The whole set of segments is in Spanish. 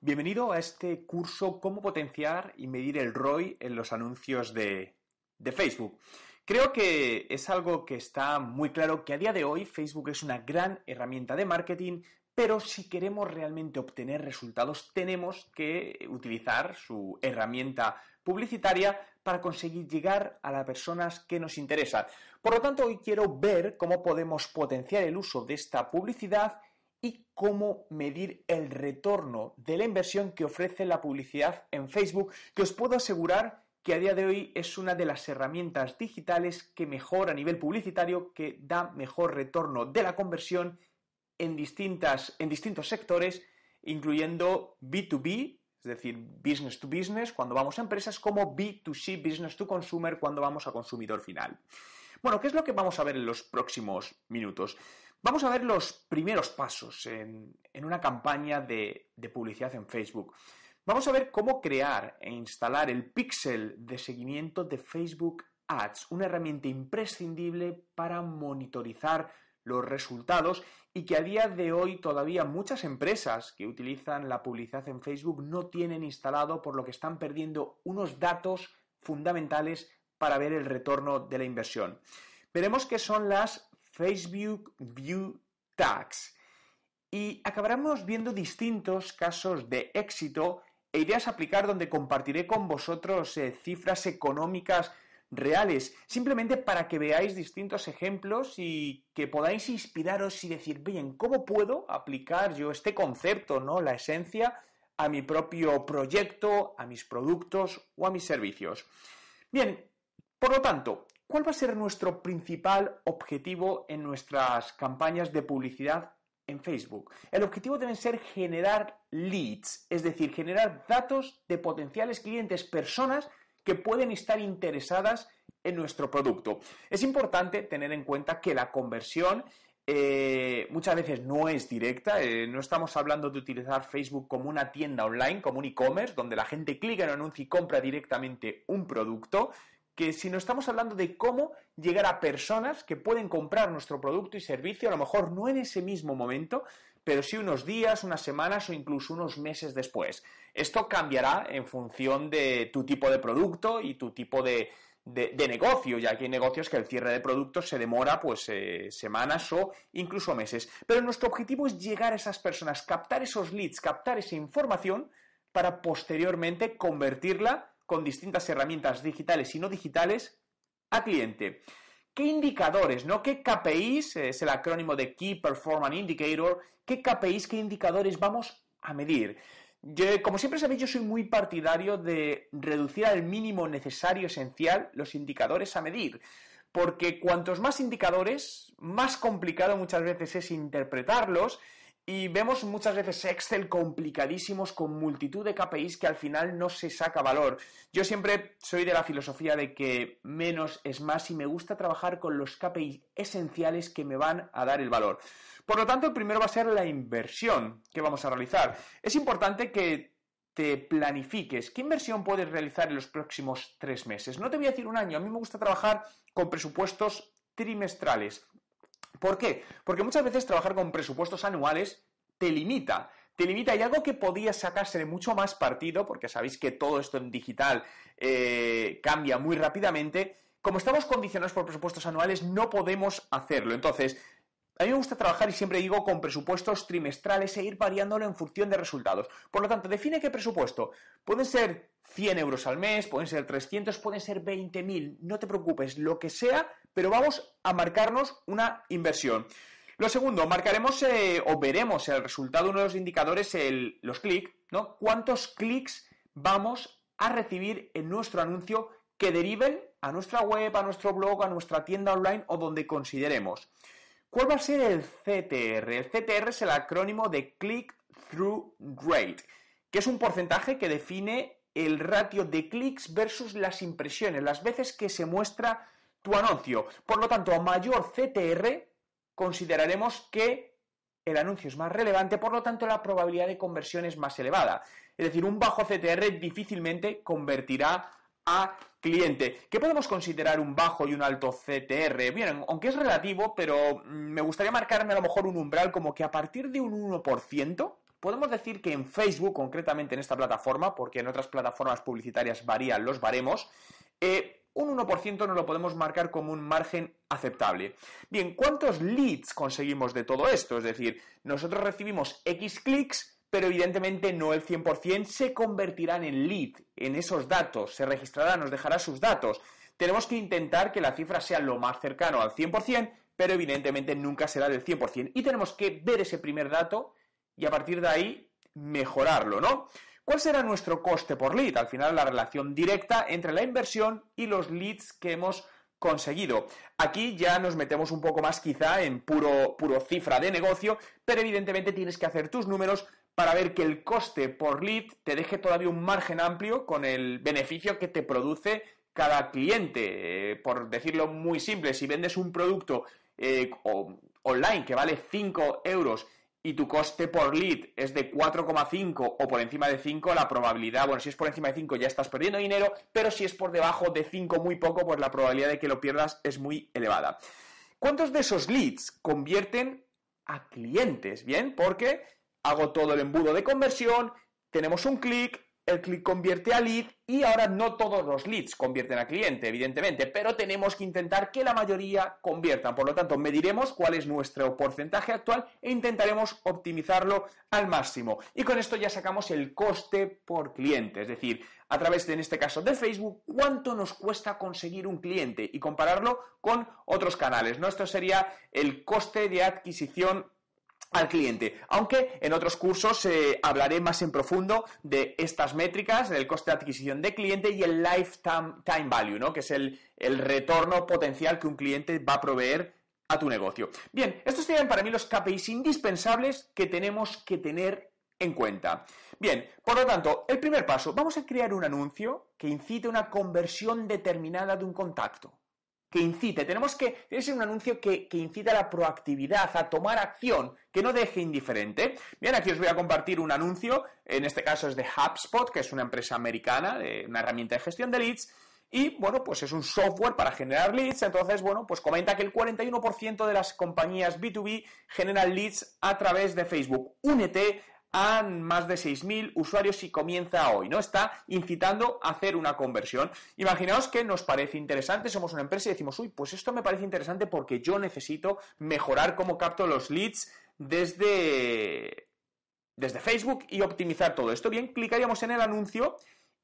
Bienvenido a este curso Cómo potenciar y medir el ROI en los anuncios de, Facebook. Creo que es algo que está muy claro que a día de hoy Facebook es una gran herramienta de marketing, pero si queremos realmente obtener resultados tenemos que utilizar su herramienta publicitaria para conseguir llegar a las personas que nos interesan. Por lo tanto, hoy quiero ver cómo podemos potenciar el uso de esta publicidad y cómo medir el retorno de la inversión que ofrece la publicidad en Facebook, que os puedo asegurar que a día de hoy es una de las herramientas digitales que mejor a nivel publicitario, que da mejor retorno de la conversión en, distintas, en distintos sectores, incluyendo B2B, es decir, business to business, cuando vamos a empresas, como B2C, business to consumer, cuando vamos a consumidor final. Bueno, ¿qué es lo que vamos a ver en los próximos minutos? Vamos a ver los primeros pasos en, una campaña de, de, publicidad en Facebook. Vamos a ver cómo crear e instalar el pixel de seguimiento de Facebook Ads, una herramienta imprescindible para monitorizar los resultados y que a día de hoy todavía muchas empresas que utilizan la publicidad en Facebook no tienen instalado, por lo que están perdiendo unos datos fundamentales para ver el retorno de la inversión. Veremos qué son las Facebook View Tags. Y acabaremos viendo distintos casos de éxito e ideas a aplicar donde compartiré con vosotros eh, cifras económicas reales, simplemente para que veáis distintos ejemplos y que podáis inspiraros y decir, bien, ¿cómo puedo aplicar yo este concepto, ¿no? La esencia a mi propio proyecto, a mis productos o a mis servicios. Bien, por lo tanto, ¿Cuál va a ser nuestro principal objetivo en nuestras campañas de publicidad en Facebook? El objetivo debe ser generar leads, es decir, generar datos de potenciales clientes, personas que pueden estar interesadas en nuestro producto. Es importante tener en cuenta que la conversión eh, muchas veces no es directa, eh, no estamos hablando de utilizar Facebook como una tienda online, como un e-commerce, donde la gente clica en un anuncio y compra directamente un producto, que si no estamos hablando de cómo llegar a personas que pueden comprar nuestro producto y servicio, a lo mejor no en ese mismo momento, pero sí unos días, unas semanas o incluso unos meses después. Esto cambiará en función de tu tipo de producto y tu tipo de, negocio, ya que hay negocios que el cierre de productos se demora pues eh, semanas o incluso meses. Pero nuestro objetivo es llegar a esas personas, captar esos leads, captar esa información para posteriormente convertirla con distintas herramientas digitales y no digitales a cliente. ¿Qué indicadores, no? ¿Qué KPIs, es el acrónimo de Key Performance Indicator, qué KPIs, qué indicadores vamos a medir? como siempre sabéis, yo soy muy partidario de reducir al mínimo necesario, esencial, los indicadores a medir. Porque cuantos más indicadores, más complicado muchas veces es interpretarlos y vemos muchas veces Excel complicadísimos con multitud de KPIs que al final no se saca valor. Yo siempre soy de la filosofía de que menos es más y me gusta trabajar con los KPIs esenciales que me van a dar el valor. Por lo tanto, el primero va a ser la inversión que vamos a realizar. Es importante que te planifiques. ¿Qué inversión puedes realizar en los próximos tres meses? No te voy a decir un año. A mí me gusta trabajar con presupuestos trimestrales. ¿Por qué? Porque muchas veces trabajar con presupuestos anuales te limita. Te limita y algo que podías sacarse de mucho más partido, porque sabéis que todo esto en digital eh, cambia muy rápidamente. Como estamos condicionados por presupuestos anuales, no podemos hacerlo. Entonces, a mí me gusta trabajar y siempre digo con presupuestos trimestrales e ir variándolo en función de resultados. Por lo tanto, define qué presupuesto. Pueden ser 100 euros al mes, pueden ser 300, pueden ser 20.000. No te preocupes, lo que sea, pero vamos a marcarnos una inversión. Lo segundo, marcaremos eh, o veremos el resultado, uno de los indicadores, los clics, ¿no? ¿Cuántos clics vamos a recibir en nuestro anuncio que deriven a nuestra web, a nuestro blog, a nuestra tienda online o donde consideremos? ¿Cuál va a ser el CTR? El CTR es el acrónimo de Click click-through rate, que es un porcentaje que define el ratio de clics versus las impresiones, las veces que se muestra tu anuncio. Por lo tanto, a mayor CTR, consideraremos que el anuncio es más relevante, por lo tanto la probabilidad de conversión es más elevada. Es decir, un bajo CTR difícilmente convertirá a cliente. ¿Qué podemos considerar un bajo y un alto CTR? Bien, aunque es relativo, pero mm, me gustaría marcarme a lo mejor un umbral como que a partir de un 1%, podemos decir que en Facebook, concretamente en esta plataforma, porque en otras plataformas publicitarias varían los baremos, eh, un 1% no lo podemos marcar como un margen aceptable. Bien, ¿cuántos leads conseguimos de todo esto? Es decir, nosotros recibimos X clics, pero evidentemente no el 100% se convertirán en lead, en esos datos, se registrará, nos dejará sus datos. Tenemos que intentar que la cifra sea lo más cercano al 100%, pero evidentemente nunca será del 100%. Y tenemos que ver ese primer dato y a partir de ahí mejorarlo, ¿no? ¿Cuál será nuestro coste por lead? Al final, la relación directa entre la inversión y los leads que hemos conseguido. Aquí ya nos metemos un poco más quizá en puro, puro cifra de negocio, pero evidentemente tienes que hacer tus números para ver que el coste por lead te deje todavía un margen amplio con el beneficio que te produce cada cliente. Eh, por decirlo muy simple, si vendes un producto eh, online que vale 5 euros y tu coste por lead es de 4,5 o por encima de 5, la probabilidad, bueno, si es por encima de 5 ya estás perdiendo dinero, pero si es por debajo de 5 muy poco, pues la probabilidad de que lo pierdas es muy elevada. ¿Cuántos de esos leads convierten a clientes? Bien, porque hago todo el embudo de conversión, tenemos un clic, el clic convierte a lead y ahora no todos los leads convierten a cliente, evidentemente, pero tenemos que intentar que la mayoría conviertan. Por lo tanto, mediremos cuál es nuestro porcentaje actual e intentaremos optimizarlo al máximo. Y con esto ya sacamos el coste por cliente, es decir, a través de, en este caso, de Facebook, cuánto nos cuesta conseguir un cliente y compararlo con otros canales. ¿no? Esto sería el coste de adquisición al cliente. Aunque en otros cursos eh, hablaré más en profundo de estas métricas, del coste de adquisición de cliente y el lifetime time value, ¿no? que es el, el retorno potencial que un cliente va a proveer a tu negocio. Bien, estos serían para mí los KPIs indispensables que tenemos que tener en cuenta. Bien, por lo tanto, el primer paso, vamos a crear un anuncio que incite una conversión determinada de un contacto que incite, tenemos que, ser un anuncio que, que incite a la proactividad, a tomar acción, que no deje indiferente. Bien, aquí os voy a compartir un anuncio, en este caso es de HubSpot, que es una empresa americana, de una herramienta de gestión de leads, y bueno, pues es un software para generar leads, entonces bueno, pues comenta que el 41% de las compañías B2B generan leads a través de Facebook. Únete a más de 6.000 usuarios y comienza hoy, ¿no? Está incitando a hacer una conversión. Imaginaos que nos parece interesante, somos una empresa y decimos, uy, pues esto me parece interesante porque yo necesito mejorar cómo capto los leads desde, desde Facebook y optimizar todo esto. Bien, clicaríamos en el anuncio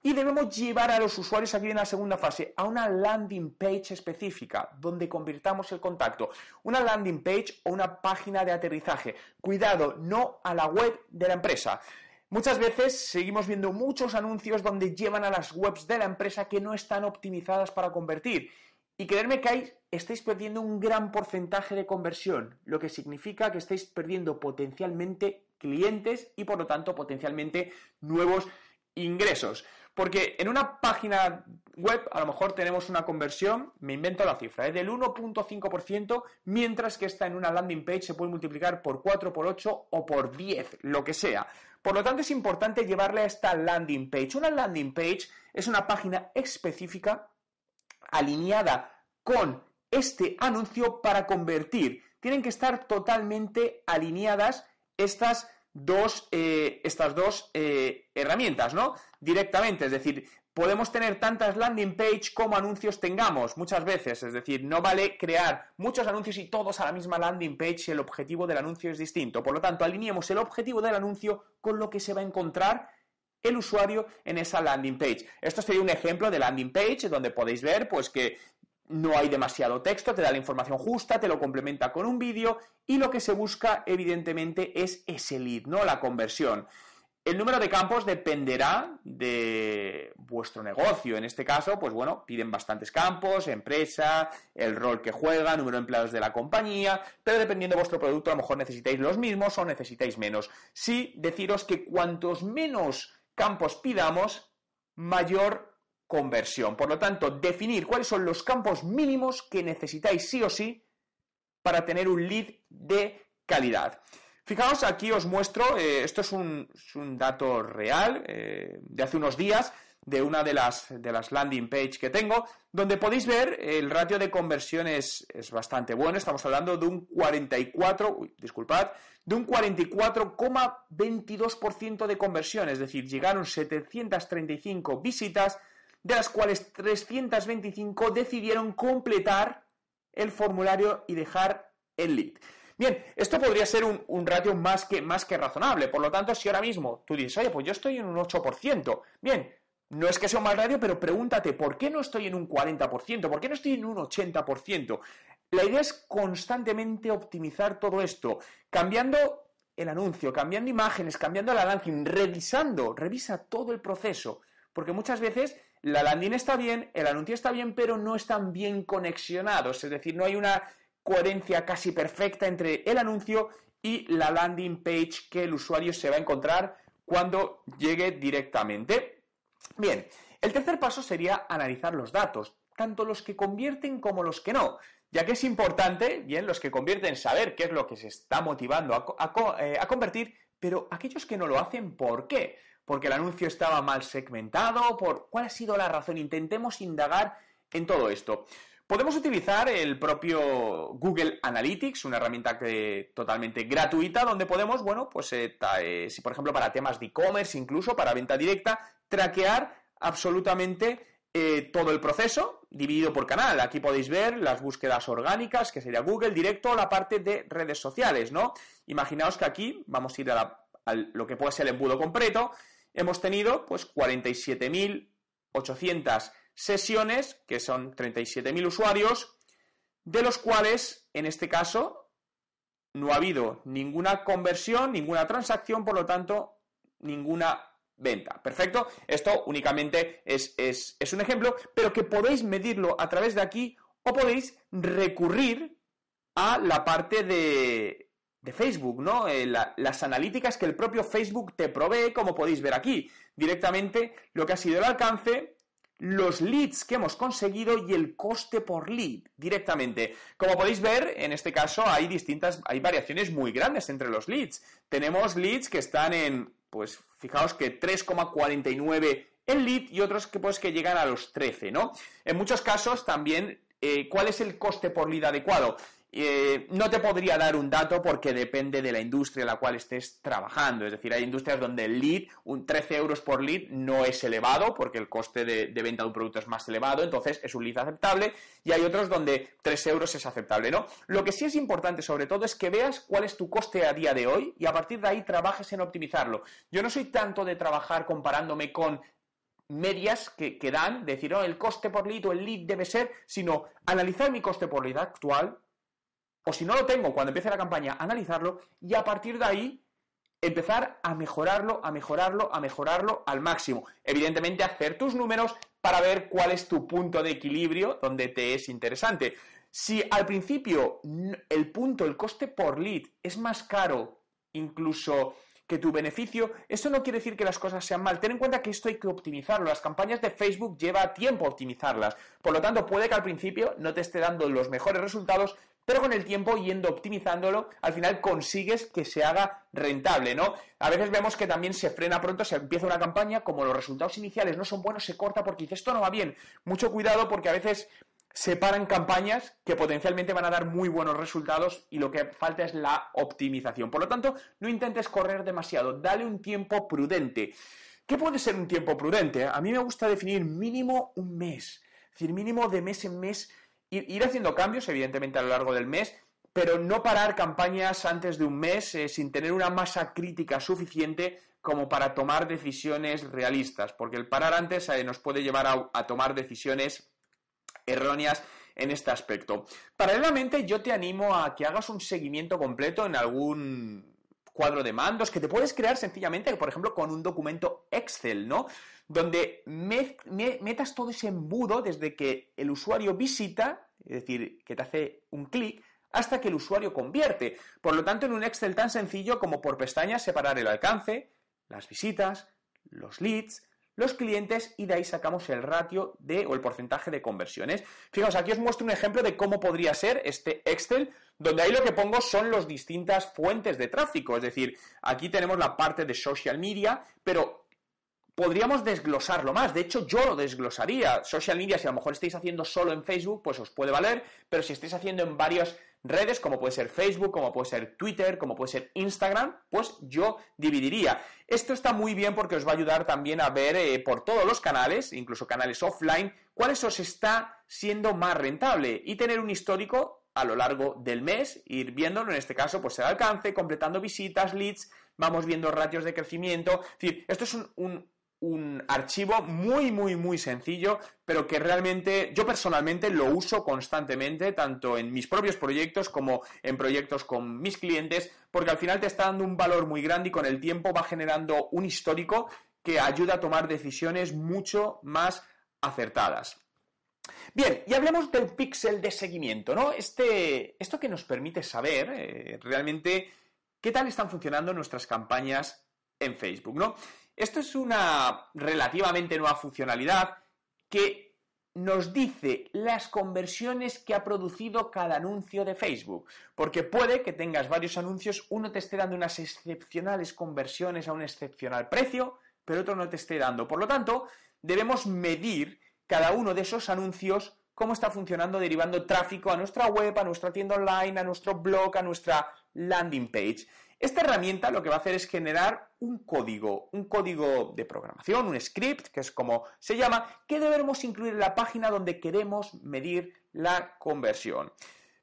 y debemos llevar a los usuarios aquí en la segunda fase a una landing page específica donde convirtamos el contacto. Una landing page o una página de aterrizaje. Cuidado, no a la web de la empresa. Muchas veces seguimos viendo muchos anuncios donde llevan a las webs de la empresa que no están optimizadas para convertir. Y creerme que ahí estáis perdiendo un gran porcentaje de conversión, lo que significa que estáis perdiendo potencialmente clientes y por lo tanto potencialmente nuevos ingresos. Porque en una página web a lo mejor tenemos una conversión, me invento la cifra, ¿eh? del 1.5%, mientras que esta en una landing page se puede multiplicar por 4, por 8 o por 10, lo que sea. Por lo tanto, es importante llevarle a esta landing page. Una landing page es una página específica alineada con este anuncio para convertir. Tienen que estar totalmente alineadas estas dos, eh, estas dos eh, herramientas, ¿no? Directamente, es decir, podemos tener tantas landing page como anuncios tengamos muchas veces, es decir, no vale crear muchos anuncios y todos a la misma landing page si el objetivo del anuncio es distinto. Por lo tanto, alineemos el objetivo del anuncio con lo que se va a encontrar el usuario en esa landing page. Esto sería un ejemplo de landing page donde podéis ver pues que no hay demasiado texto, te da la información justa, te lo complementa con un vídeo y lo que se busca evidentemente es ese lead, ¿no? La conversión. El número de campos dependerá de vuestro negocio. En este caso, pues bueno, piden bastantes campos, empresa, el rol que juega, número de empleados de la compañía, pero dependiendo de vuestro producto, a lo mejor necesitáis los mismos o necesitáis menos. Sí, deciros que cuantos menos campos pidamos, mayor conversión. Por lo tanto, definir cuáles son los campos mínimos que necesitáis sí o sí para tener un lead de calidad. Fijaos, aquí os muestro, eh, esto es un, dato real eh, de hace unos días, de una de las, landing page que tengo, donde podéis ver el ratio de conversión es, bastante bueno, estamos hablando de un 44, disculpad, de un 44,22% de conversión, es decir, llegaron 735 visitas, de las cuales 325 decidieron completar el formulario y dejar el lead. Bien, esto podría ser un, ratio más que, más que razonable. Por lo tanto, si ahora mismo tú dices, oye, pues yo estoy en un 8%, bien, no es que sea un mal radio, pero pregúntate, ¿por qué no estoy en un 40%? ¿Por qué no estoy en un 80%? La idea es constantemente optimizar todo esto, cambiando el anuncio, cambiando imágenes, cambiando la landing, revisando, revisa todo el proceso, porque muchas veces la landing está bien, el anuncio está bien, pero no están bien conexionados, es decir, no hay una coherencia casi perfecta entre el anuncio y la landing page que el usuario se va a encontrar cuando llegue directamente. Bien, el tercer paso sería analizar los datos, tanto los que convierten como los que no, ya que es importante, bien, los que convierten saber qué es lo que se está motivando a, eh, convertir, pero aquellos que no lo hacen, ¿por qué? Porque el anuncio estaba mal segmentado, por cuál ha sido la razón. Intentemos indagar en todo esto. Podemos utilizar el propio Google Analytics, una herramienta totalmente gratuita, donde podemos, bueno, pues eh, eh, si por ejemplo para temas de e-commerce, incluso para venta directa, traquear absolutamente eh, todo el proceso dividido por canal. Aquí podéis ver las búsquedas orgánicas, que sería Google directo, o la parte de redes sociales, ¿no? Imaginaos que aquí vamos a ir a, a lo que puede ser el embudo completo. Hemos tenido pues 47.800 sesiones, que son 37.000 usuarios, de los cuales, en este caso, no ha habido ninguna conversión, ninguna transacción, por lo tanto, ninguna venta. Perfecto. Esto únicamente es, un ejemplo, pero que podéis medirlo a través de aquí o podéis recurrir a la parte de, de Facebook, ¿no? Eh, las analíticas que el propio Facebook te provee, como podéis ver aquí. Directamente lo que ha sido el alcance, los leads que hemos conseguido y el coste por lead directamente. Como podéis ver, en este caso hay distintas, hay variaciones muy grandes entre los leads. Tenemos leads que están en, pues fijaos que 3,49 el lead y otros que pues que llegan a los 13, ¿no? En muchos casos también, eh, ¿cuál es el coste por lead adecuado? Eh, no te podría dar un dato porque depende de la industria en la cual estés trabajando. Es decir, hay industrias donde el lead, un 13 euros por lead, no es elevado porque el coste de, venta de un producto es más elevado, entonces es un lead aceptable. Y hay otros donde 3 euros es aceptable, ¿no? Lo que sí es importante, sobre todo, es que veas cuál es tu coste a día de hoy y a partir de ahí trabajes en optimizarlo. Yo no soy tanto de trabajar comparándome con medias que, dan, decir, oh, el coste por lead o el lead debe ser, sino analizar mi coste por lead actual, o si no lo tengo cuando empiece la campaña, analizarlo y a partir de ahí empezar a mejorarlo, a mejorarlo, a mejorarlo al máximo. Evidentemente hacer tus números para ver cuál es tu punto de equilibrio donde te es interesante. Si al principio el punto, el coste por lead es más caro incluso que tu beneficio, eso no quiere decir que las cosas sean mal. Ten en cuenta que esto hay que optimizarlo. Las campañas de Facebook lleva tiempo optimizarlas. Por lo tanto, puede que al principio no te esté dando los mejores resultados, pero con el tiempo, yendo optimizándolo, al final consigues que se haga rentable, ¿no? A veces vemos que también se frena pronto, se empieza una campaña, como los resultados iniciales no son buenos, se corta porque dice, esto no va bien. Mucho cuidado porque a veces se paran campañas que potencialmente van a dar muy buenos resultados y lo que falta es la optimización. Por lo tanto, no intentes correr demasiado, dale un tiempo prudente. ¿Qué puede ser un tiempo prudente? A mí me gusta definir mínimo un mes, es decir, mínimo de mes en mes ir, haciendo cambios, evidentemente, a lo largo del mes, pero no parar campañas antes de un mes eh, sin tener una masa crítica suficiente como para tomar decisiones realistas, porque el parar antes eh, nos puede llevar a, tomar decisiones erróneas en este aspecto. Paralelamente, yo te animo a que hagas un seguimiento completo en algún cuadro de mandos que te puedes crear sencillamente, por ejemplo, con un documento Excel, ¿no? Donde metas todo ese embudo desde que el usuario visita, es decir, que te hace un clic, hasta que el usuario convierte. Por lo tanto, en un Excel tan sencillo como por pestañas separar el alcance, las visitas, los leads, los clientes y de ahí sacamos el ratio de o el porcentaje de conversiones. Fijaos, aquí os muestro un ejemplo de cómo podría ser este Excel, donde ahí lo que pongo son las distintas fuentes de tráfico, es decir, aquí tenemos la parte de social media, pero podríamos desglosarlo más. De hecho, yo lo desglosaría. Social media, si a lo mejor estáis haciendo solo en Facebook, pues os puede valer, pero si estáis haciendo en varios redes, como puede ser Facebook, como puede ser Twitter, como puede ser Instagram, pues yo dividiría. Esto está muy bien porque os va a ayudar también a ver eh, por todos los canales, incluso canales offline, cuáles os está siendo más rentable y tener un histórico a lo largo del mes, ir viéndolo, en este caso, pues el alcance, completando visitas, leads, vamos viendo ratios de crecimiento. Es decir, esto es un archivo muy, muy, muy sencillo, pero que realmente yo personalmente lo uso constantemente, tanto en mis propios proyectos como en proyectos con mis clientes, porque al final te está dando un valor muy grande y con el tiempo va generando un histórico que ayuda a tomar decisiones mucho más acertadas. Bien, y hablemos del pixel de seguimiento, ¿no? Este, esto que nos permite saber eh, realmente qué tal están funcionando nuestras campañas en Facebook, ¿no? Esto es una relativamente nueva funcionalidad que nos dice las conversiones que ha producido cada anuncio de Facebook. Porque puede que tengas varios anuncios, uno te esté dando unas excepcionales conversiones a un excepcional precio, pero otro no te esté dando. Por lo tanto, debemos medir cada uno de esos anuncios cómo está funcionando derivando tráfico a nuestra web, a nuestra tienda online, a nuestro blog, a nuestra landing page. Esta herramienta lo que va a hacer es generar un código, un código de programación, un script, que es como se llama, que debemos incluir en la página donde queremos medir la conversión.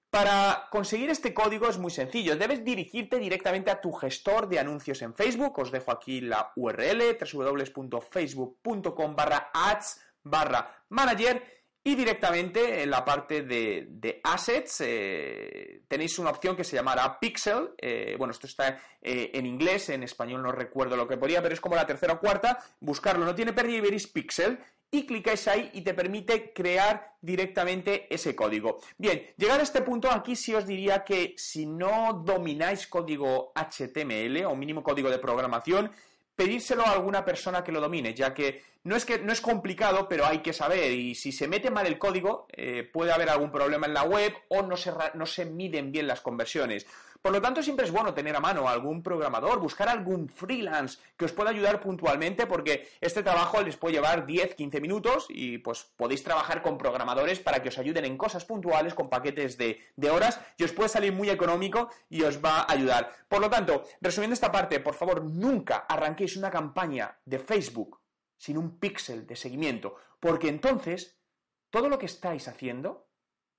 Para conseguir este código es muy sencillo. Debes dirigirte directamente a tu gestor de anuncios en Facebook. Os dejo aquí la URL www.facebook.com barra ads barra manager y directamente en la parte de, assets eh, tenéis una opción que se llamará Pixel. Eh, bueno, esto está eh, en inglés, en español no recuerdo lo que podría, pero es como la tercera o cuarta. Buscarlo, no tiene pérdida y veréis Pixel. Y clicáis ahí y te permite crear directamente ese código. Bien, llegar a este punto aquí sí os diría que si no domináis código HTML o mínimo código de programación, pedírselo a alguna persona que lo domine, ya que no es que no es complicado, pero hay que saber y si se mete mal el código eh, puede haber algún problema en la web o no se, no se miden bien las conversiones. Por lo tanto, siempre es bueno tener a mano algún programador, buscar algún freelance que os pueda ayudar puntualmente, porque este trabajo les puede llevar 10, 15 minutos y pues podéis trabajar con programadores para que os ayuden en cosas puntuales, con paquetes de, de horas, y os puede salir muy económico y os va a ayudar. Por lo tanto, resumiendo esta parte, por favor, nunca arranquéis una campaña de Facebook sin un píxel de seguimiento, porque entonces todo lo que estáis haciendo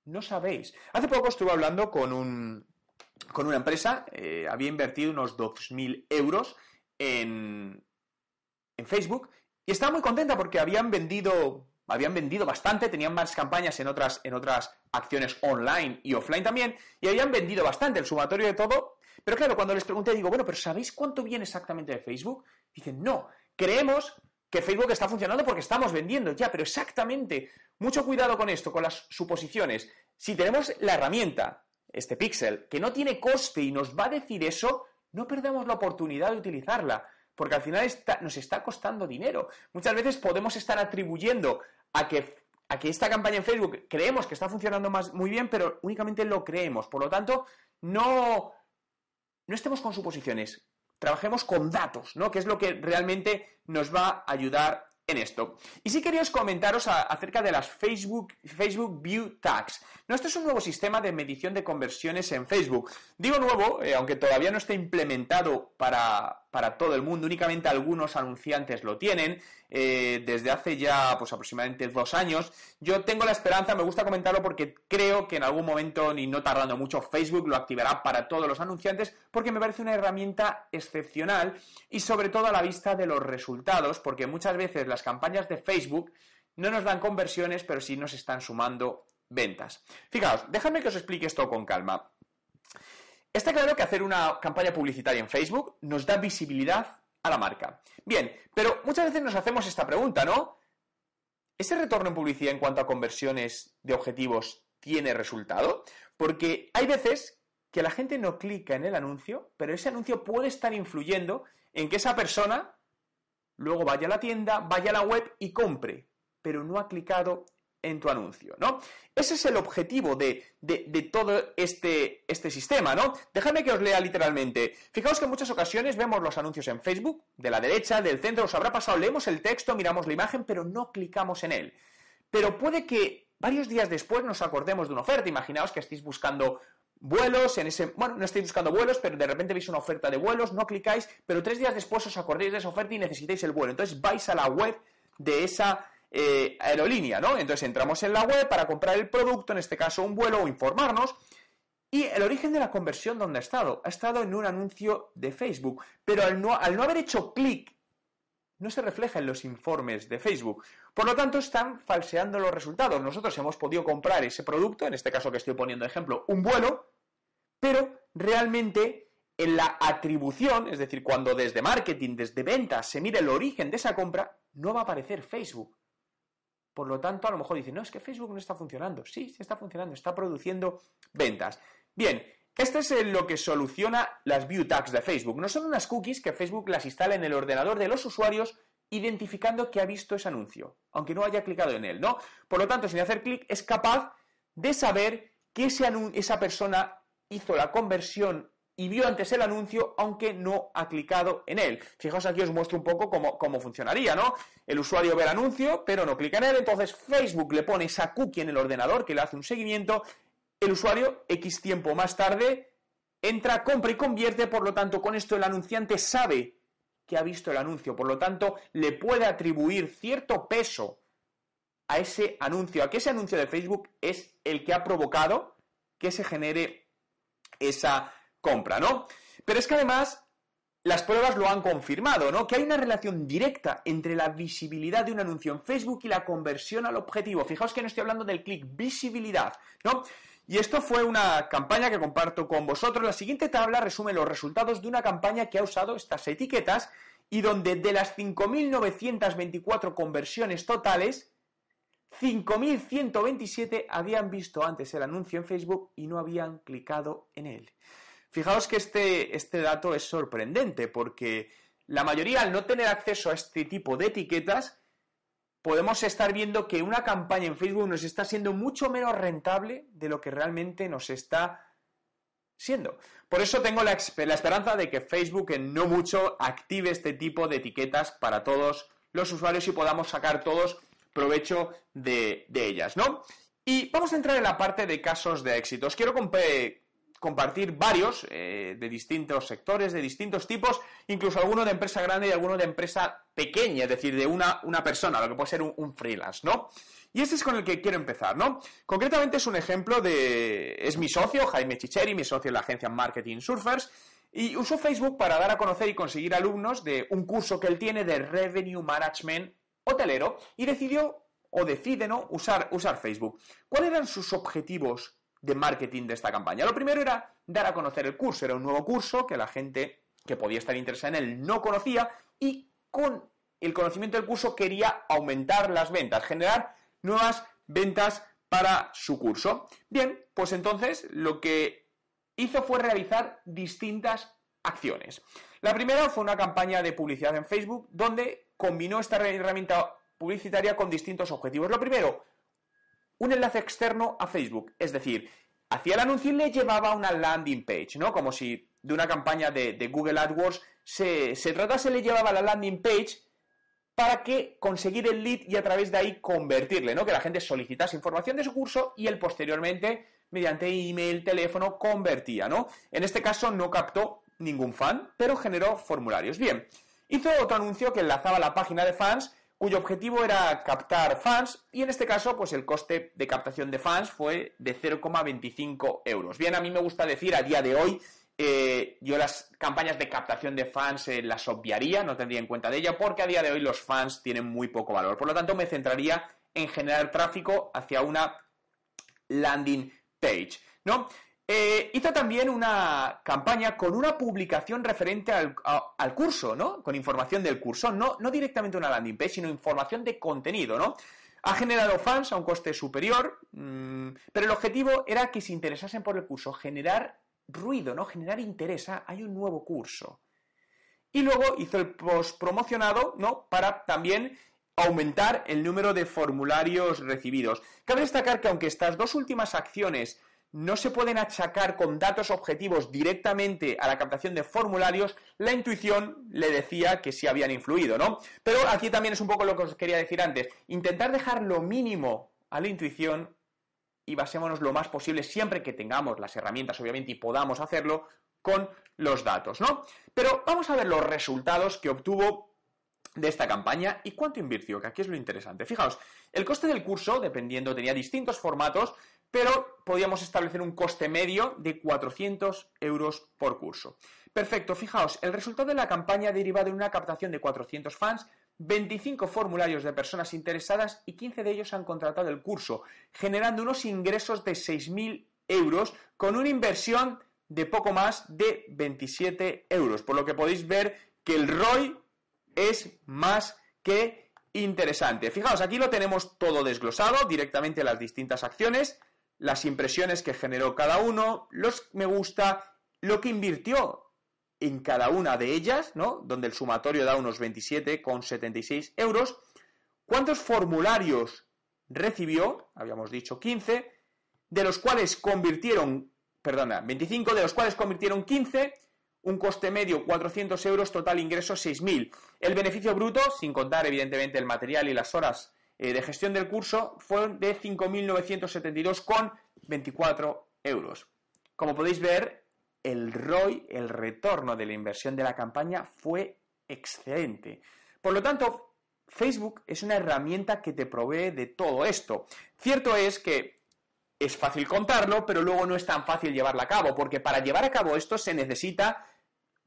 no sabéis. Hace poco estuve hablando con un, con una empresa, eh, había invertido unos 2.000 euros en, en Facebook y estaba muy contenta porque habían vendido, habían vendido bastante, tenían más campañas en otras, en otras acciones online y offline también, y habían vendido bastante, el sumatorio de todo. Pero claro, cuando les pregunté, digo, bueno, pero ¿sabéis cuánto viene exactamente de Facebook? Dicen, no, creemos que Facebook está funcionando porque estamos vendiendo, ya, pero exactamente, mucho cuidado con esto, con las suposiciones. Si tenemos la herramienta este píxel, que no tiene coste y nos va a decir eso, no perdemos la oportunidad de utilizarla, porque al final nos está costando dinero. Muchas veces podemos estar atribuyendo a que, a que esta campaña en Facebook creemos que está funcionando más, muy bien, pero únicamente lo creemos. Por lo tanto, no, no estemos con suposiciones, trabajemos con datos, ¿no? Que es lo que realmente nos va a ayudar en esto. Y sí quería comentaros acerca de las Facebook, Facebook View Tags. No, este es un nuevo sistema de medición de conversiones en Facebook. Digo nuevo, eh, aunque todavía no esté implementado para, para todo el mundo, únicamente algunos anunciantes lo tienen, eh, desde hace ya pues aproximadamente dos años. Yo tengo la esperanza, me gusta comentarlo porque creo que en algún momento, ni no tardando mucho, Facebook lo activará para todos los anunciantes, porque me parece una herramienta excepcional y sobre todo a la vista de los resultados, porque muchas veces las campañas de Facebook no nos dan conversiones, pero sí nos están sumando ventas. Fijaos, déjame que os explique esto con calma. Está claro que hacer una campaña publicitaria en Facebook nos da visibilidad a la marca. Bien, pero muchas veces nos hacemos esta pregunta, ¿no? ¿Ese retorno en publicidad en cuanto a conversiones de objetivos tiene resultado? Porque hay veces que la gente no clica en el anuncio, pero ese anuncio puede estar influyendo en que esa persona luego vaya a la tienda, vaya a la web y compre, pero no ha clicado en tu anuncio, ¿no? Ese es el objetivo de, todo este, este sistema, ¿no? Déjame que os lea literalmente. Fijaos que en muchas ocasiones vemos los anuncios en Facebook, de la derecha, del centro, os habrá pasado, leemos el texto, miramos la imagen, pero no clicamos en él. Pero puede que varios días después nos acordemos de una oferta. Imaginaos que estéis buscando vuelos, en ese, bueno, no estáis buscando vuelos, pero de repente veis una oferta de vuelos, no clicáis, pero tres días después os acordéis de esa oferta y necesitáis el vuelo. Entonces vais a la web de esa eh, aerolínea, ¿no? Entonces entramos en la web para comprar el producto, en este caso un vuelo o informarnos. Y el origen de la conversión, ¿dónde ha estado? Ha estado en un anuncio de Facebook, pero al no, al no haber hecho clic, no se refleja en los informes de Facebook. Por lo tanto, están falseando los resultados. Nosotros hemos podido comprar ese producto, en este caso que estoy poniendo ejemplo, un vuelo, pero realmente en la atribución, es decir, cuando desde marketing, desde ventas se mire el origen de esa compra, no va a aparecer Facebook. Por lo tanto, a lo mejor dicen, no, es que Facebook no está funcionando. Sí, sí está funcionando, está produciendo ventas. Bien, este es lo que soluciona las view tags de Facebook. No son unas cookies que Facebook las instala en el ordenador de los usuarios identificando que ha visto ese anuncio, aunque no haya clicado en él, ¿no? Por lo tanto, sin hacer clic, es capaz de saber que esa persona hizo la conversión y vio antes el anuncio, aunque no ha clicado en él. Fijaos aquí os muestro un poco cómo, cómo, funcionaría, ¿no? El usuario ve el anuncio, pero no clica en él, entonces Facebook le pone esa cookie en el ordenador que le hace un seguimiento, el usuario X tiempo más tarde entra, compra y convierte, por lo tanto con esto el anunciante sabe que ha visto el anuncio, por lo tanto le puede atribuir cierto peso a ese anuncio, a que ese anuncio de Facebook es el que ha provocado que se genere esa compra, ¿no? Pero es que además las pruebas lo han confirmado, ¿no? Que hay una relación directa entre la visibilidad de un anuncio en Facebook y la conversión al objetivo. Fijaos que no estoy hablando del clic, visibilidad, ¿no? Y esto fue una campaña que comparto con vosotros. La siguiente tabla resume los resultados de una campaña que ha usado estas etiquetas y donde de las 5.924 conversiones totales, 5.127 habían visto antes el anuncio en Facebook y no habían clicado en él. Fijaos que este, este dato es sorprendente porque la mayoría al no tener acceso a este tipo de etiquetas, podemos estar viendo que una campaña en Facebook nos está siendo mucho menos rentable de lo que realmente nos está siendo. Por eso tengo la, esperanza de que Facebook en no mucho active este tipo de etiquetas para todos los usuarios y podamos sacar todos provecho de, de ellas, ¿no? Y vamos a entrar en la parte de casos de éxitos. Quiero compartir varios eh, de distintos sectores, de distintos tipos, incluso alguno de empresa grande y alguno de empresa pequeña, es decir, de una, una persona, lo que puede ser un, freelance, ¿no? Y este es con el que quiero empezar, ¿no? Concretamente es un ejemplo de... es mi socio, Jaime Chicheri, mi socio en la agencia Marketing Surfers, y usó Facebook para dar a conocer y conseguir alumnos de un curso que él tiene de Revenue Management hotelero, y decidió, o decide, ¿no?, usar, usar Facebook. ¿Cuáles eran sus objetivos de marketing de esta campaña. Lo primero era dar a conocer el curso, era un nuevo curso que la gente que podía estar interesada en él no conocía y con el conocimiento del curso quería aumentar las ventas, generar nuevas ventas para su curso. Bien, pues entonces lo que hizo fue realizar distintas acciones. La primera fue una campaña de publicidad en Facebook donde combinó esta herramienta publicitaria con distintos objetivos. Lo primero, un enlace externo a Facebook. Es decir, hacía el anuncio y le llevaba una landing page, ¿no? Como si de una campaña de, Google AdWords se, se tratase, le llevaba la landing page para que conseguir el lead y a través de ahí convertirle, ¿no? Que la gente solicitase información de su curso y él posteriormente, mediante email, teléfono, convertía, ¿no? En este caso no captó ningún fan, pero generó formularios. Bien, hizo otro anuncio que enlazaba la página de fans cuyo objetivo era captar fans y en este caso pues el coste de captación de fans fue de 0,25 euros. Bien, a mí me gusta decir a día de hoy eh, yo las campañas de captación de fans eh, las obviaría, no tendría en cuenta de ella, porque a día de hoy los fans tienen muy poco valor. Por lo tanto, me centraría en generar tráfico hacia una landing page, ¿no? Eh, hizo también una campaña con una publicación referente al, curso, ¿no? Con información del curso, no, directamente una landing page, sino información de contenido, ¿no? Ha generado fans a un coste superior, mm, pero el objetivo era que se interesasen por el curso, generar ruido, ¿no? Generar interés. Ah, hay un nuevo curso. Y luego hizo el post promocionado, ¿no? Para también aumentar el número de formularios recibidos. Cabe destacar que aunque estas dos últimas acciones no se pueden achacar con datos objetivos directamente a la captación de formularios, la intuición le decía que sí habían influido, ¿no? Pero aquí también es un poco lo que os quería decir antes, intentar dejar lo mínimo a la intuición y basémonos lo más posible siempre que tengamos las herramientas, obviamente, y podamos hacerlo con los datos, ¿no? Pero vamos a ver los resultados que obtuvo de esta campaña y cuánto invirtió, que aquí es lo interesante. Fijaos, el coste del curso, dependiendo, tenía distintos formatos, pero podíamos establecer un coste medio de 400 euros por curso. Perfecto, fijaos, el resultado de la campaña derivado de una captación de 400 fans, 25 formularios de personas interesadas y 15 de ellos han contratado el curso, generando unos ingresos de 6.000 euros con una inversión de poco más de 27 euros, por lo que podéis ver que el ROI es más que interesante. Fijaos, aquí lo tenemos todo desglosado, directamente las distintas acciones, las impresiones que generó cada uno, los me gusta, lo que invirtió en cada una de ellas, ¿no? Donde el sumatorio da unos 27,76 euros. ¿Cuántos formularios recibió? Habíamos dicho 15, de los cuales convirtieron, perdona, 25, de los cuales convirtieron 15, un coste medio 400 euros, total ingreso 6.000. El beneficio bruto, sin contar evidentemente el material y las horas de gestión del curso fueron de 5.972,24 euros. Como podéis ver, el ROI, el retorno de la inversión de la campaña, fue excelente. Por lo tanto, Facebook es una herramienta que te provee de todo esto. Cierto es que es fácil contarlo, pero luego no es tan fácil llevarla a cabo, porque para llevar a cabo esto se necesita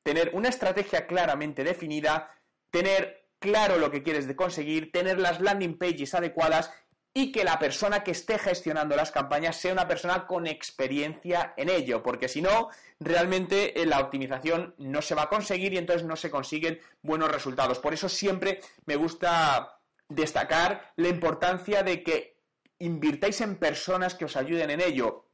tener una estrategia claramente definida, tener claro lo que quieres de conseguir, tener las landing pages adecuadas y que la persona que esté gestionando las campañas sea una persona con experiencia en ello, porque si no, realmente eh, la optimización no se va a conseguir y entonces no se consiguen buenos resultados. Por eso siempre me gusta destacar la importancia de que invirtáis en personas que os ayuden en ello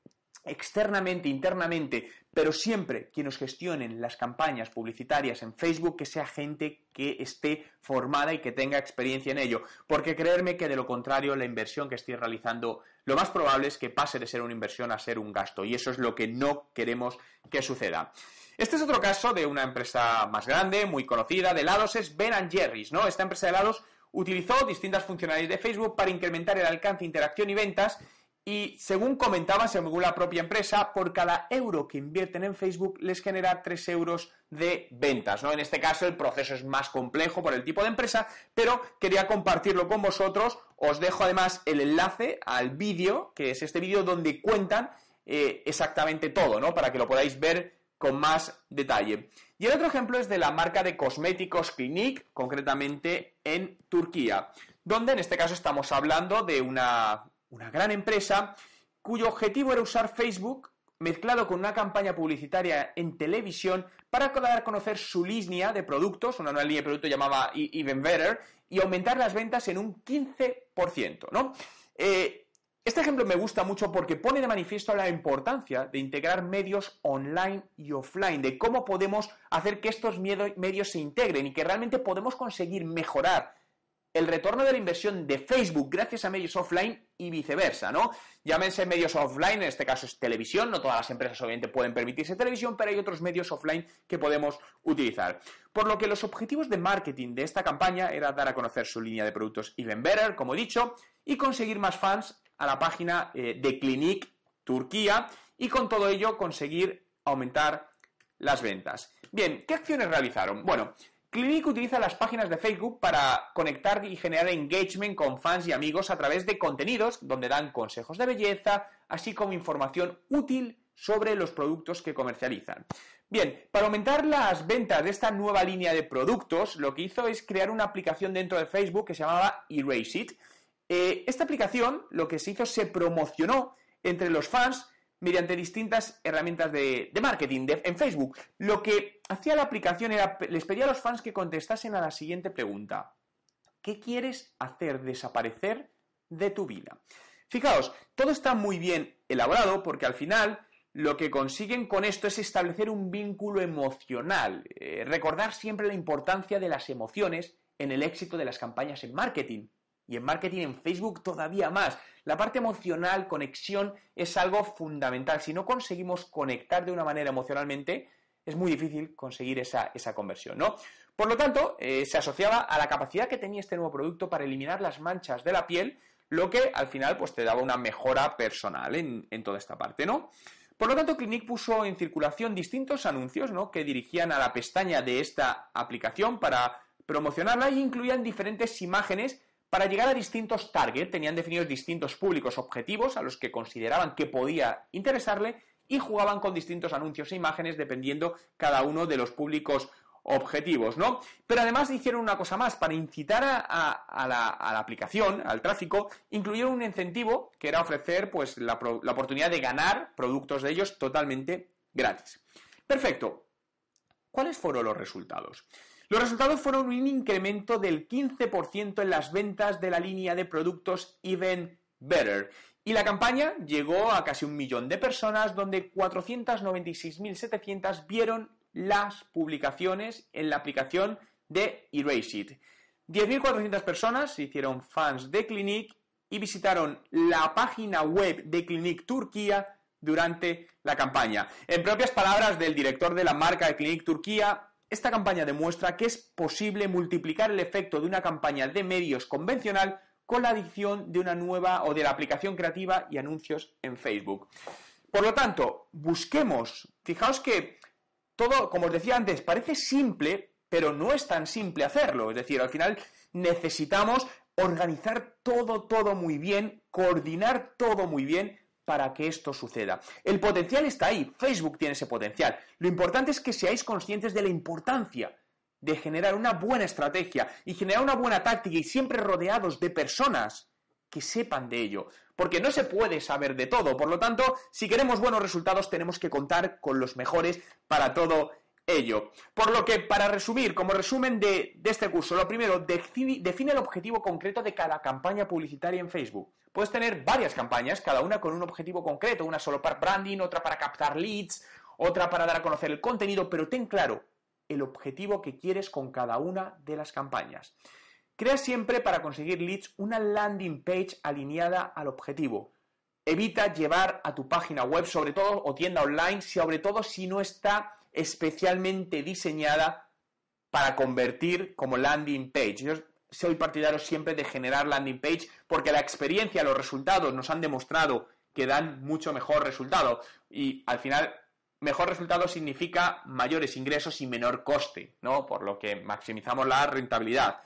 externamente, internamente, pero siempre quienes gestionen las campañas publicitarias en Facebook que sea gente que esté formada y que tenga experiencia en ello, porque creerme que de lo contrario la inversión que estoy realizando lo más probable es que pase de ser una inversión a ser un gasto y eso es lo que no queremos que suceda. Este es otro caso de una empresa más grande, muy conocida, de helados, es Ben Jerry's, ¿no? Esta empresa de helados utilizó distintas funcionalidades de Facebook para incrementar el alcance, interacción y ventas y según comentaban, según la propia empresa, por cada euro que invierten en Facebook les genera 3 euros de ventas. ¿no? En este caso el proceso es más complejo por el tipo de empresa, pero quería compartirlo con vosotros. Os dejo además el enlace al vídeo, que es este vídeo donde cuentan eh, exactamente todo, ¿no? Para que lo podáis ver con más detalle. Y el otro ejemplo es de la marca de cosméticos Clinique, concretamente en Turquía, donde en este caso estamos hablando de una una gran empresa cuyo objetivo era usar Facebook mezclado con una campaña publicitaria en televisión para dar a conocer su línea de productos, una nueva línea de productos llamada e- Even Better, y aumentar las ventas en un 15%, ¿no? Eh, este ejemplo me gusta mucho porque pone de manifiesto la importancia de integrar medios online y offline, de cómo podemos hacer que estos medios se integren y que realmente podemos conseguir mejorar el retorno de la inversión de Facebook gracias a medios offline y viceversa, ¿no? Llámense medios offline, en este caso es televisión, no todas las empresas obviamente pueden permitirse televisión, pero hay otros medios offline que podemos utilizar. Por lo que los objetivos de marketing de esta campaña era dar a conocer su línea de productos Even Better, como he dicho, y conseguir más fans a la página eh, de Clinique Turquía y con todo ello conseguir aumentar las ventas. Bien, ¿qué acciones realizaron? Bueno, Clinic utiliza las páginas de Facebook para conectar y generar engagement con fans y amigos a través de contenidos donde dan consejos de belleza, así como información útil sobre los productos que comercializan. Bien, para aumentar las ventas de esta nueva línea de productos, lo que hizo es crear una aplicación dentro de Facebook que se llamaba Erase It. Eh, esta aplicación, lo que se hizo, se promocionó entre los fans mediante distintas herramientas de, marketing en Facebook. Lo que hacía la aplicación era, les pedía a los fans que contestasen a la siguiente pregunta. ¿Qué quieres hacer desaparecer de tu vida? Fijaos, todo está muy bien elaborado porque al final lo que consiguen con esto es establecer un vínculo emocional, eh, recordar siempre la importancia de las emociones en el éxito de las campañas en marketing. Y en marketing en Facebook todavía más. La parte emocional, conexión, es algo fundamental. Si no conseguimos conectar de una manera emocionalmente, es muy difícil conseguir esa, conversión, ¿no? Por lo tanto, eh, se asociaba a la capacidad que tenía este nuevo producto para eliminar las manchas de la piel, lo que al final pues te daba una mejora personal en, en toda esta parte, ¿no? Por lo tanto, Clinique puso en circulación distintos anuncios ¿no? que dirigían a la pestaña de esta aplicación para promocionarla y incluían diferentes imágenes para llegar a distintos targets. Tenían definidos distintos públicos objetivos a los que consideraban que podía interesarle y jugaban con distintos anuncios e imágenes dependiendo cada uno de los públicos objetivos, ¿no? Pero además hicieron una cosa más, para incitar a, la, aplicación, al tráfico, incluyeron un incentivo que era ofrecer pues la oportunidad de ganar productos de ellos totalmente gratis. Perfecto. ¿Cuáles fueron los resultados? Los resultados fueron un incremento del 15% en las ventas de la línea de productos Even Better. Y la campaña llegó a casi un millón de personas, donde 496.700 vieron las publicaciones en la aplicación de Eraseit. 10.400 personas se hicieron fans de Clinique y visitaron la página web de Clinique Turquía durante la campaña. En propias palabras del director de la marca de Clinique Turquía, esta campaña demuestra que es posible multiplicar el efecto de una campaña de medios convencional con la adición de una nueva o de la aplicación creativa y anuncios en Facebook. Por lo tanto, busquemos, fijaos que todo, como os decía antes, parece simple, pero no es tan simple hacerlo. Es decir, al final necesitamos organizar todo, todo muy bien, coordinar todo muy bien para que esto suceda. El potencial está ahí, Facebook tiene ese potencial. Lo importante es que seáis conscientes de la importancia de generar una buena estrategia y generar una buena táctica y siempre rodeados de personas que sepan de ello, porque no se puede saber de todo. Por lo tanto, si queremos buenos resultados, tenemos que contar con los mejores para todo ello. Por lo que, para resumir, como resumen de, este curso, lo primero, define, el objetivo concreto de cada campaña publicitaria en Facebook. Puedes tener varias campañas, cada una con un objetivo concreto, una solo para branding, otra para captar leads, otra para dar a conocer el contenido, pero ten claro el objetivo que quieres con cada una de las campañas. Crea siempre para conseguir leads una landing page alineada al objetivo. Evita llevar a tu página web, sobre todo, o tienda online, sobre todo si no está especialmente diseñada para convertir como landing page. Yo soy partidario siempre de generar landing page porque la experiencia, los resultados nos han demostrado que dan mucho mejor resultado. Y al final, mejor resultado significa mayores ingresos y menor coste, ¿no? Por lo que maximizamos la rentabilidad.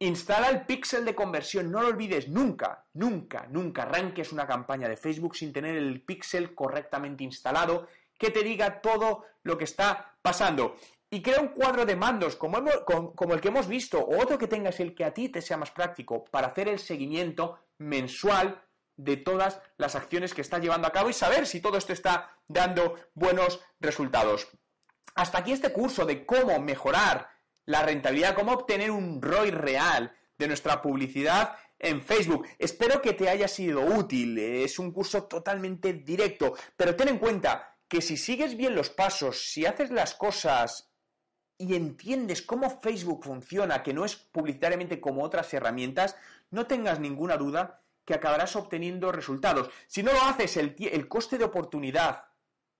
Instala el píxel de conversión, no lo olvides nunca, nunca, nunca arranques una campaña de Facebook sin tener el píxel correctamente instalado que te diga todo lo que está pasando. Y crea un cuadro de mandos como, el que hemos visto, o otro que tengas el que a ti te sea más práctico, para hacer el seguimiento mensual de todas las acciones que está llevando a cabo y saber si todo esto está dando buenos resultados. Hasta aquí este curso de cómo mejorar la rentabilidad, cómo obtener un ROI real de nuestra publicidad en Facebook. Espero que te haya sido útil. Es un curso totalmente directo, pero ten en cuenta que si sigues bien los pasos, si haces las cosas y entiendes cómo Facebook funciona, que no es publicitariamente como otras herramientas, no tengas ninguna duda que acabarás obteniendo resultados. Si no lo haces, el, coste de oportunidad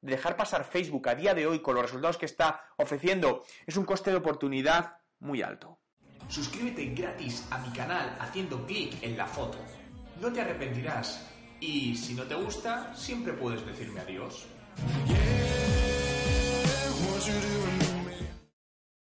dejar pasar Facebook a día de hoy con los resultados que está ofreciendo es un coste de oportunidad muy alto. Suscríbete gratis a mi canal haciendo clic en la foto. No te arrepentirás y si no te gusta, siempre puedes decirme adiós. Yeah,